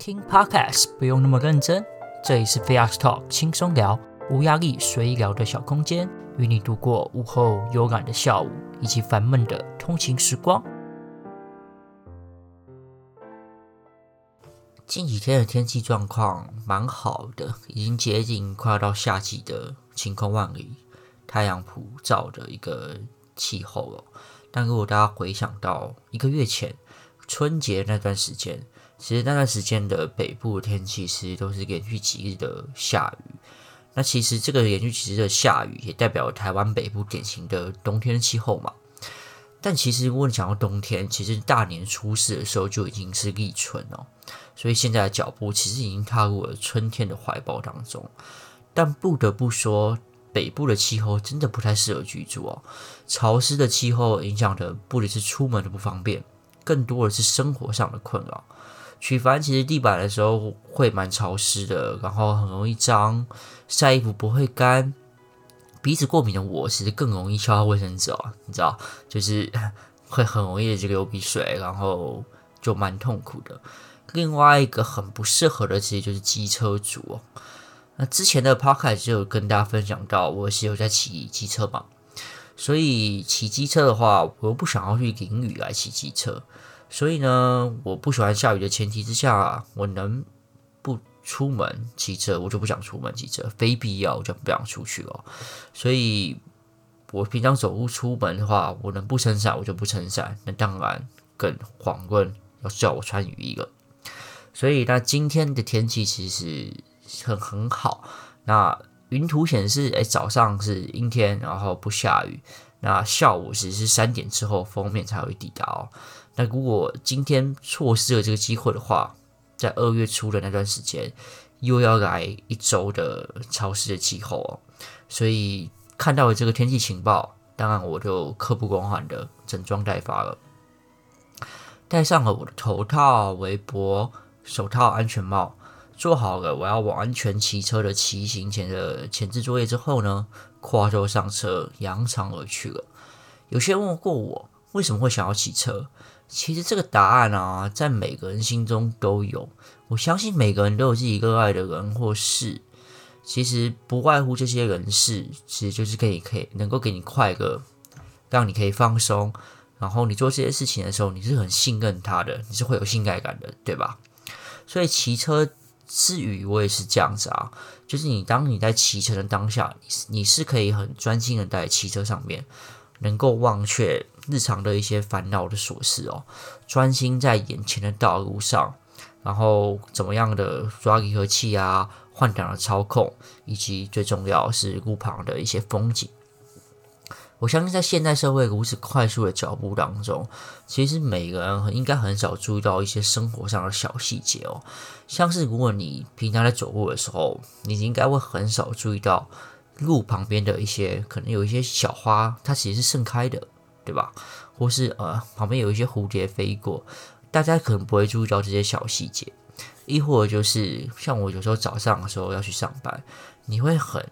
听 Podcast 不用那么认真，这里是 Fax Talk 轻松聊，无压力随意聊的小空间，与你度过午后悠然的下午以及烦闷的通勤时光。近几天的天气状况蛮好的，已经接近快要到夏季的晴空万里、太阳普照的一个气候了。但如果大家回想到一个月前春节那段时间，其实那段时间的北部天气其实都是连续几日的下雨。那其实这个连续几日的下雨，也代表台湾北部典型的冬天的气候嘛。但其实如果你想到冬天，其实大年初四的时候就已经是立春了，所以现在的脚步其实已经踏入了春天的怀抱当中。但不得不说，北部的气候真的不太适合居住哦，潮湿的气候影响的不只是出门的不方便，更多的是生活上的困扰。取帆其实地板的时候会蛮潮湿的，然后很容易脏，晒衣服不会干。鼻子过敏的我其实更容易敲到卫生纸哦，你知道，就是 会很容易这个流鼻水，然后就蛮痛苦的。另外一个很不适合的其实就是机车族哦。那之前的 podcast 就有跟大家分享到，我是有在骑机车嘛，所以骑机车的话，我又不想要去淋雨来骑机车，所以呢，我不喜欢下雨的前提之下，我能不出门骑车，我就不想出门骑车，非必要我就不想出去了。所以，我平常走路出门的话，我能不撑伞我就不撑伞，那当然更遑论要叫我穿雨衣了。所以，那今天的天气其实。很很好，那云图显示，哎，早上是阴天，然后不下雨。那下午其实是三点之后，封面才会抵达哦。那如果今天错失了这个机会的话，在二月初的那段时间，又要来一周的潮湿的气候哦。所以看到了这个天气情报，当然我就刻不容缓的整装待发了，戴上了我的头套、围脖、手套、安全帽。做好了，我要往安全骑车的骑行前的前置作业之后呢，跨州上车，扬长而去了。有些人问过我，为什么会想要骑车？其实这个答案啊，在每个人心中都有。我相信每个人都有自己热爱的人或事，其实不外乎这些人事，其实就是可以可以能够给你快乐，让你可以放松。然后你做这些事情的时候，你是很信任他的，你是会有信赖感的，对吧？所以骑车。之余我也是这样子啊，就是你当你在骑车的当下，你是你是可以很专心的在骑车上面，能够忘却日常的一些烦恼的琐事哦，专心在眼前的道路上，然后怎么样的抓离合器啊，换挡的操控，以及最重要是路旁的一些风景。我相信，在现代社会如此快速的脚步当中，其实每个人应该很少注意到一些生活上的小细节哦。像是如果你平常在走路的时候，你应该会很少注意到路旁边的一些可能有一些小花，它其实是盛开的，对吧？或是呃旁边有一些蝴蝶飞过，大家可能不会注意到这些小细节。亦或就是像我有时候早上的时候要去上班，你会很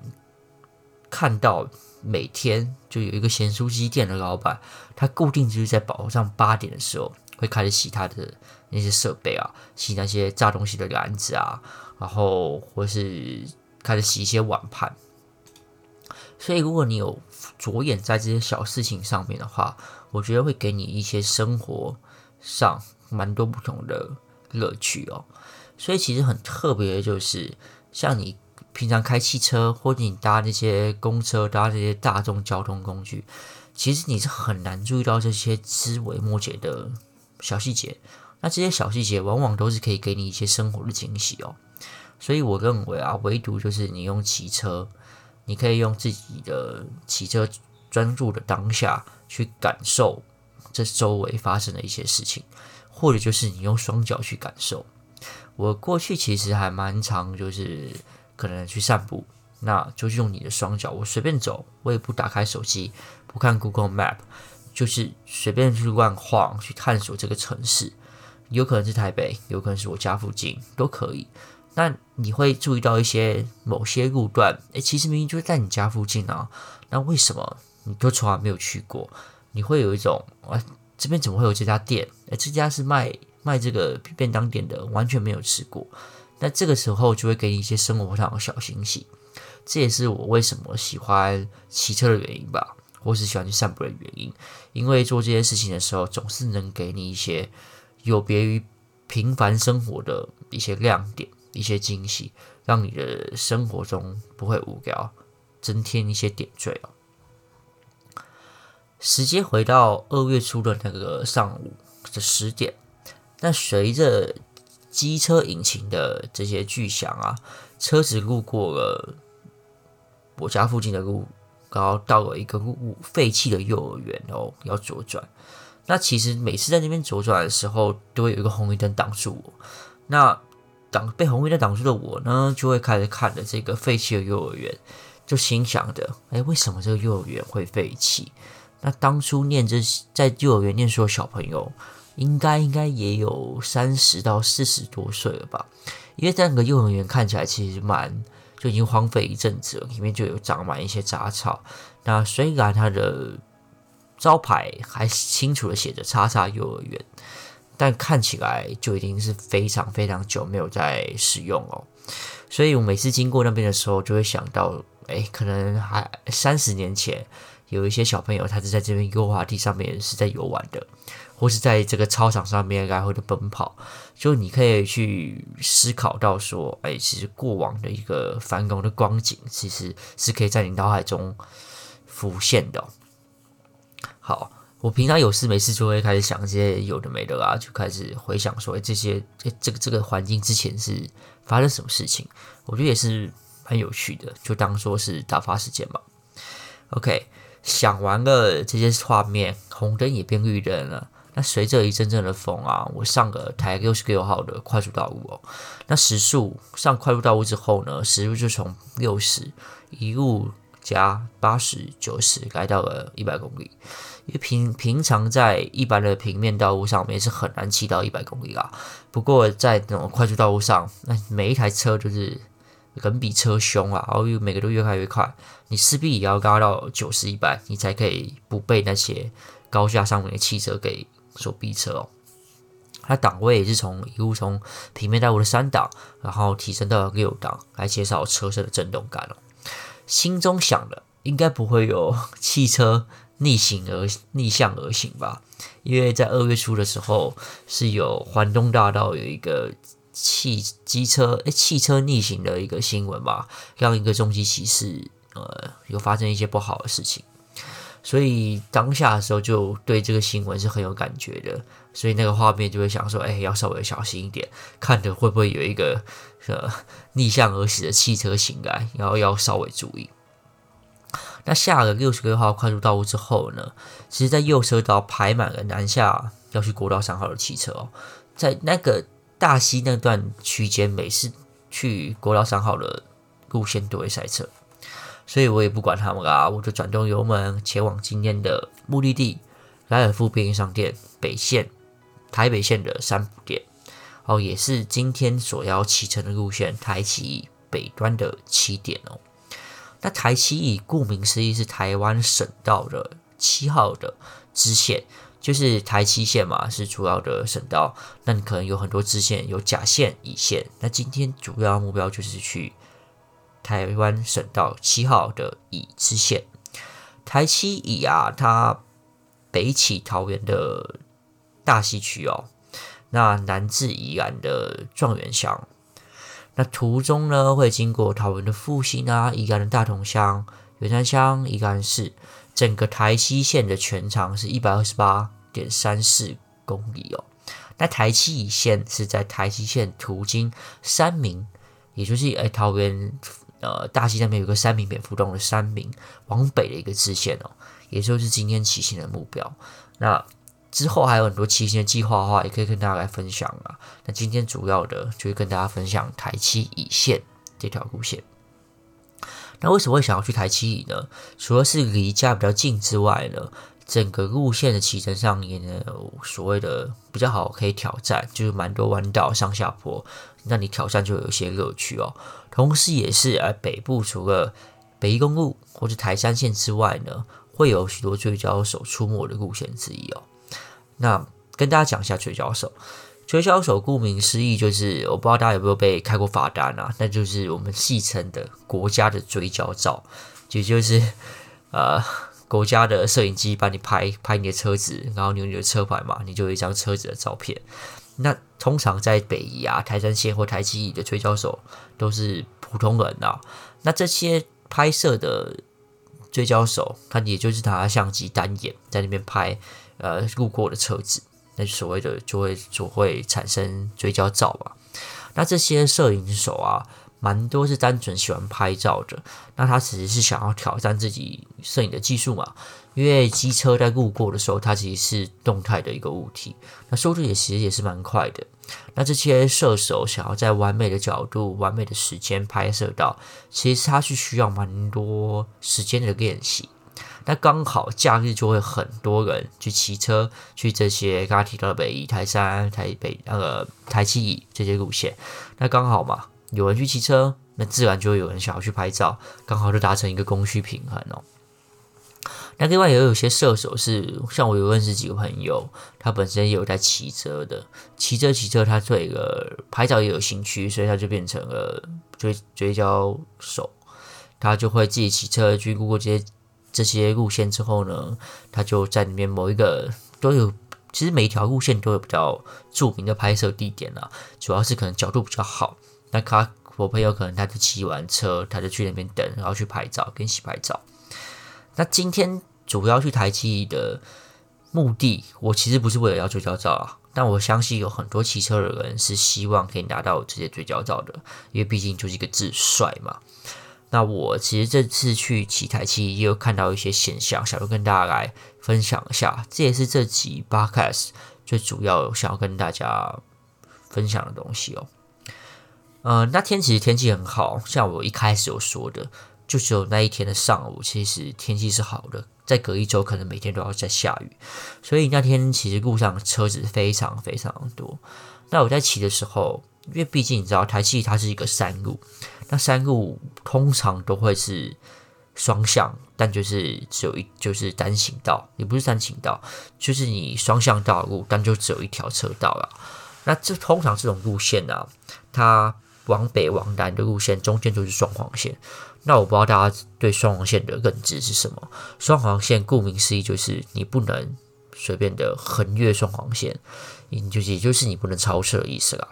看到。每天就有一个咸酥鸡店的老板，他固定就是在早上八点的时候会开始洗他的那些设备啊，洗那些炸东西的篮子啊，然后或是开始洗一些碗盘。所以，如果你有着眼在这些小事情上面的话，我觉得会给你一些生活上蛮多不同的乐趣哦。所以，其实很特别的就是像你。平常开汽车，或者你搭那些公车、搭这些大众交通工具，其实你是很难注意到这些枝微末节的小细节。那这些小细节往往都是可以给你一些生活的惊喜哦。所以我认为啊，唯独就是你用骑车，你可以用自己的骑车专注的当下去感受这周围发生的一些事情，或者就是你用双脚去感受。我过去其实还蛮常就是。可能去散步，那就是用你的双脚，我随便走，我也不打开手机，不看 Google Map，就是随便去乱晃，去探索这个城市。有可能是台北，有可能是我家附近，都可以。那你会注意到一些某些路段，诶，其实明明就是在你家附近啊，那为什么你都从来没有去过？你会有一种，啊，这边怎么会有这家店？诶，这家是卖卖这个便当店的完全没有吃过。那这个时候就会给你一些生活上的小惊喜，这也是我为什么喜欢骑车的原因吧，或是喜欢去散步的原因。因为做这些事情的时候，总是能给你一些有别于平凡生活的一些亮点、一些惊喜，让你的生活中不会无聊，增添一些点缀哦。时间回到二月初的那个上午的十点，那随着机车引擎的这些巨响啊，车子路过了我家附近的路，然后到了一个废弃的幼儿园哦，要左转。那其实每次在那边左转的时候，都会有一个红绿灯挡住我。那挡被红绿灯挡住的我呢，就会开始看着这个废弃的幼儿园，就心想着：哎，为什么这个幼儿园会废弃？那当初念这在幼儿园念书的小朋友。应该应该也有三十到四十多岁了吧，因为在那个幼儿园看起来其实蛮就已经荒废一阵子了，里面就有长满一些杂草。那虽然它的招牌还清楚的写着“叉叉幼儿园”，但看起来就已经是非常非常久没有在使用哦。所以我每次经过那边的时候，就会想到，哎，可能还三十年前有一些小朋友，他是在这边溜滑梯上面是在游玩的。或是在这个操场上面来回的奔跑，就你可以去思考到说，哎，其实过往的一个繁荣的光景，其实是可以在你脑海中浮现的。好，我平常有事没事就会开始想这些有的没的啊，就开始回想说，这些这这个这个环境之前是发生什么事情？我觉得也是蛮有趣的，就当做是打发时间嘛。OK，想完了这些画面，红灯也变绿灯了。那随着一阵阵的风啊，我上个台六十六号的快速道路哦。那时速上快速道路之后呢，时速就从六十一路加八十九十来到了一百公里。因为平平常在一般的平面道路上面是很难骑到一百公里啦。不过在那种快速道路上，那每一台车就是人比车凶啊，然后又每个都越开越快，你势必也要拉到九十一百，你才可以不被那些高架上面的汽车给。所逼车哦，它档位也是从一路从平面道路的三档，然后提升到六档，来减少车身的震动感哦。心中想的应该不会有 汽车逆行而逆向而行吧？因为在二月初的时候是有环东大道有一个汽机车诶汽车逆行的一个新闻吧，让一个重机骑士呃有发生一些不好的事情。所以当下的时候就对这个新闻是很有感觉的，所以那个画面就会想说，哎，要稍微小心一点，看着会不会有一个的 逆向而驶的汽车行来，然后要稍微注意。那下了六十六号快速道路之后呢，其实在右车道排满了南下要去国道三号的汽车哦，在那个大溪那段区间，每次去国道三号的路线都会塞车。所以我也不管他们啦，我就转动油门前往今天的目的地——莱尔富便利商店北线、台北线的三福店，哦，也是今天所要启程的路线——台七北端的起点哦。那台七乙顾名思义是台湾省道的七号的支线，就是台七线嘛，是主要的省道。那你可能有很多支线，有甲线、乙线。那今天主要目标就是去。台湾省道七号的乙支线，台七乙啊，它北起桃园的大溪区哦，那南至宜兰的状元乡，那途中呢会经过桃园的复兴啊，宜兰的大同乡、员山乡、宜兰市，整个台七线的全长是一百二十八点三四公里哦。那台七一线是在台七线途经三民，也就是哎桃园。呃，大溪那边有个三民蝙蝠洞的三民往北的一个支线哦，也就是今天骑行的目标。那之后还有很多骑行的计划的话，也可以跟大家来分享啊。那今天主要的就是跟大家分享台七乙线这条路线。那为什么会想要去台七乙呢？除了是离家比较近之外呢，整个路线的骑乘上也有所谓的比较好可以挑战，就是蛮多弯道上下坡，那你挑战就有一些乐趣哦。同时，也是呃北部除了北宜公路或者台三线之外呢，会有许多追交手出没的路线之一哦。那跟大家讲一下追焦手，追焦手顾名思义就是，我不知道大家有没有被开过罚单啊？那就是我们戏称的国家的追焦照，也就是呃国家的摄影机帮你拍拍你的车子，然后你有你的车牌嘛，你就有一张车子的照片。那通常在北宜啊、台三线或台七乙的追焦手都是普通人啊。那这些拍摄的追焦手，他也就是拿相机单眼在那边拍呃路过的车子。那所谓的就会就会产生追焦照吧。那这些摄影手啊，蛮多是单纯喜欢拍照的。那他其实是想要挑战自己摄影的技术嘛。因为机车在路过的时候，它其实是动态的一个物体，那速度也其实也是蛮快的。那这些射手想要在完美的角度、完美的时间拍摄到，其实他是需要蛮多时间的练习。那刚好假日就会很多人去骑车去这些刚刚提到的北宜、台三、台北那个台七乙这些路线。那刚好嘛，有人去骑车，那自然就会有人想要去拍照，刚好就达成一个供需平衡哦。那另外也有些射手是像我有认识几个朋友，他本身也有在骑车的，骑车骑车，他对个拍照也有兴趣，所以他就变成了追追焦手，他就会自己骑车去路过这些。这些路线之后呢，他就在里面某一个都有，其实每一条路线都有比较著名的拍摄地点啊，主要是可能角度比较好。那他我朋友可能他就骑完车，他就去那边等，然后去拍照，跟洗拍照。那今天主要去台七的目的，我其实不是为了要追焦照啊，但我相信有很多骑车的人是希望可以拿到这些追焦照的，因为毕竟就是一个字帅嘛。那我其实这次去奇台七也有看到一些现象，想要跟大家来分享一下。这也是这集 Podcast 最主要想要跟大家分享的东西哦。呃，那天其实天气很好，像我一开始有说的，就只有那一天的上午，其实天气是好的。再隔一周，可能每天都要在下雨，所以那天其实路上车子非常非常多。那我在骑的时候，因为毕竟你知道台七它是一个山路。那山路通常都会是双向，但就是只有一，就是单行道，也不是单行道，就是你双向道路，但就只有一条车道了。那这通常这种路线呢、啊，它往北往南的路线中间就是双黄线。那我不知道大家对双黄线的认知是什么？双黄线顾名思义就是你不能随便的横越双黄线，也就是也就是你不能超车的意思啦。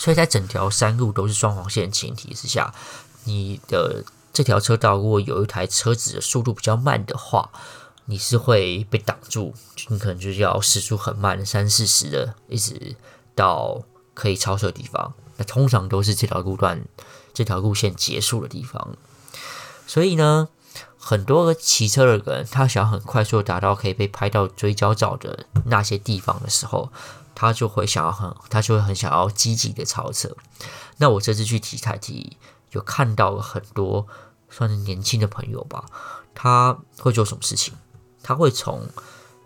所以在整条山路都是双黄线前提之下，你的这条车道如果有一台车子的速度比较慢的话，你是会被挡住，你可能就是要时速很慢，三四十的，一直到可以超车的地方。那通常都是这条路段、这条路线结束的地方。所以呢，很多骑车的人，他想很快速达到可以被拍到追焦照的那些地方的时候。他就会想要很，他就会很想要积极的超车。那我这次去骑台七，有看到了很多算是年轻的朋友吧。他会做什么事情？他会从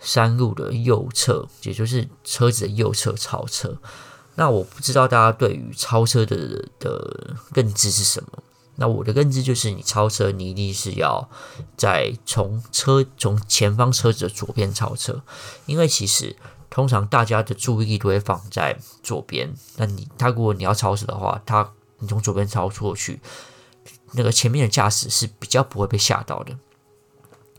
山路的右侧，也就是车子的右侧超车。那我不知道大家对于超车的的认知是什么？那我的认知就是，你超车，你一定是要在从车从前方车子的左边超车，因为其实。通常大家的注意力都会放在左边，那你他如果你要超车的话，他你从左边超过去，那个前面的驾驶是比较不会被吓到的。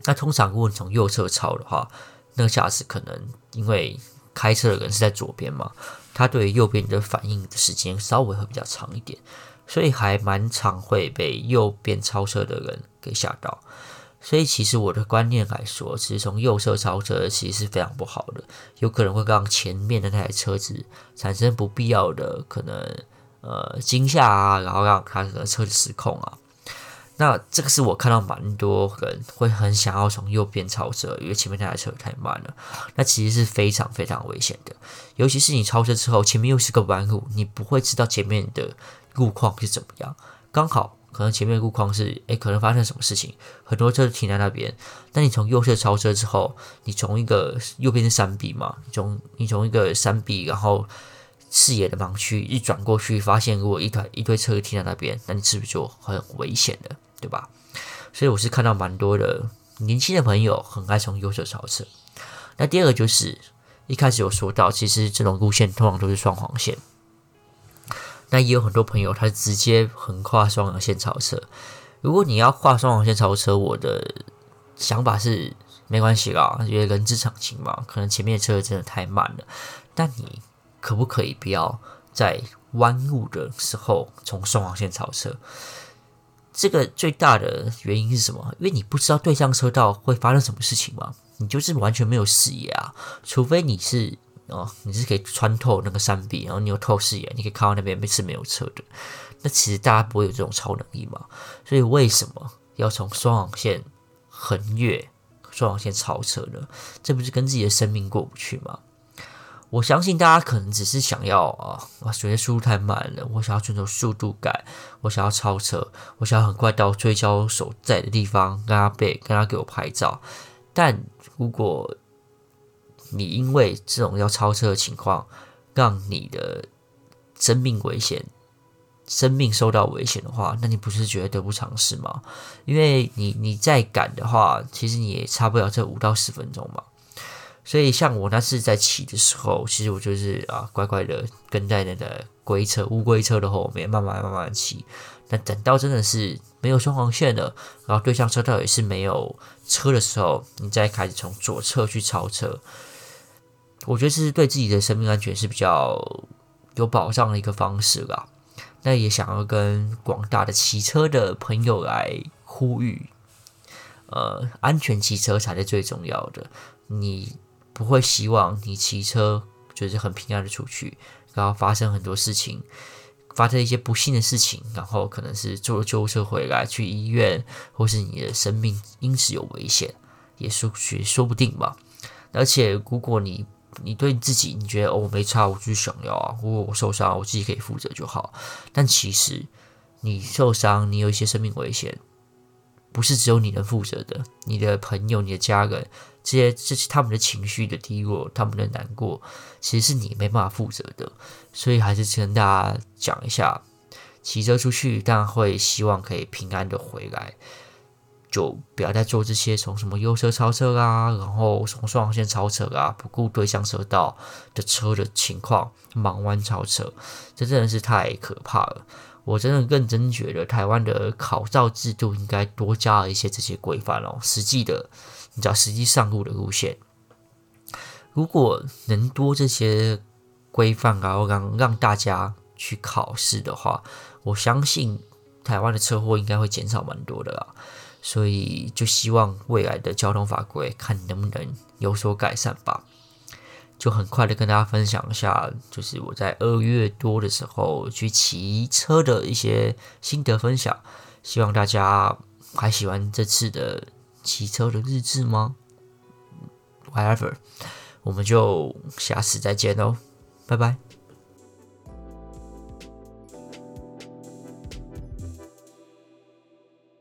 那通常如果你从右侧超的话，那个驾驶可能因为开车的人是在左边嘛，他对于右边的反应的时间稍微会比较长一点，所以还蛮常会被右边超车的人给吓到。所以，其实我的观念来说，其实从右侧超车其实是非常不好的，有可能会让前面的那台车子产生不必要的可能呃惊吓啊，然后让他的车子失控啊。那这个是我看到蛮多人会很想要从右边超车，因为前面那台车太慢了。那其实是非常非常危险的，尤其是你超车之后，前面又是个弯路，你不会知道前面的路况是怎么样，刚好。可能前面路况是，诶，可能发生什么事情，很多车停在那边。但你从右侧超车之后，你从一个右边是山壁嘛，从你从一个山壁，然后视野的盲区一转过去，发现如果一台一堆车停在那边，那你是不是就很危险的，对吧？所以我是看到蛮多的年轻的朋友很爱从右侧超车。那第二个就是一开始有说到，其实这种路线通常都是双黄线。那也有很多朋友他直接横跨双黄线超车。如果你要跨双黄线超车，我的想法是没关系啦，因为人之常情嘛，可能前面的车真的太慢了。但你可不可以不要在弯路的时候从双黄线超车？这个最大的原因是什么？因为你不知道对向车道会发生什么事情嘛，你就是完全没有视野啊。除非你是哦，你是可以穿透那个山壁，然后你有透视眼，你可以看到那边是没有车的。那其实大家不会有这种超能力嘛。所以为什么要从双黄线横越双黄线超车呢？这不是跟自己的生命过不去吗？我相信大家可能只是想要啊，我觉得速度太慢了，我想要遵守速度感，我想要超车，我想要很快到追焦手在的地方，跟他背，跟他给我拍照。但如果你因为这种要超车的情况，让你的生命危险，生命受到危险的话，那你不是觉得得不偿失吗？因为你你再赶的话，其实你也差不了这五到十分钟嘛。所以，像我那次在骑的时候，其实我就是啊，乖乖的跟在那个龟车、乌龟车的后面，慢慢慢慢骑。那等到真的是没有双黄线了，然后对向车道也是没有车的时候，你再开始从左侧去超车。我觉得这是对自己的生命安全是比较有保障的一个方式啦。那也想要跟广大的骑车的朋友来呼吁，呃，安全骑车才是最重要的。你。不会希望你骑车就是很平安的出去，然后发生很多事情，发生一些不幸的事情，然后可能是坐了救护车回来去医院，或是你的生命因此有危险，也说也说不定吧。而且如果你你对自己你觉得哦我没差，我就是想要啊，如果我受伤我自己可以负责就好。但其实你受伤，你有一些生命危险，不是只有你能负责的，你的朋友、你的家人。这些这是他们的情绪的低落，他们的难过，其实是你没办法负责的。所以还是跟大家讲一下，骑车出去但会希望可以平安的回来，就不要再做这些从什么右侧超车啊，然后从双黄线超车啊，不顾对向车道的车的情况，盲弯超车，这真的是太可怕了。我真的认真觉得台湾的考照制度应该多加一些这些规范哦，实际的。你知道实际上路的路线，如果能多这些规范，然后让让大家去考试的话，我相信台湾的车祸应该会减少蛮多的啦。所以就希望未来的交通法规看能不能有所改善吧。就很快的跟大家分享一下，就是我在二月多的时候去骑车的一些心得分享，希望大家还喜欢这次的。骑车的日志吗？Whatever，我们就下次再见喽，拜拜。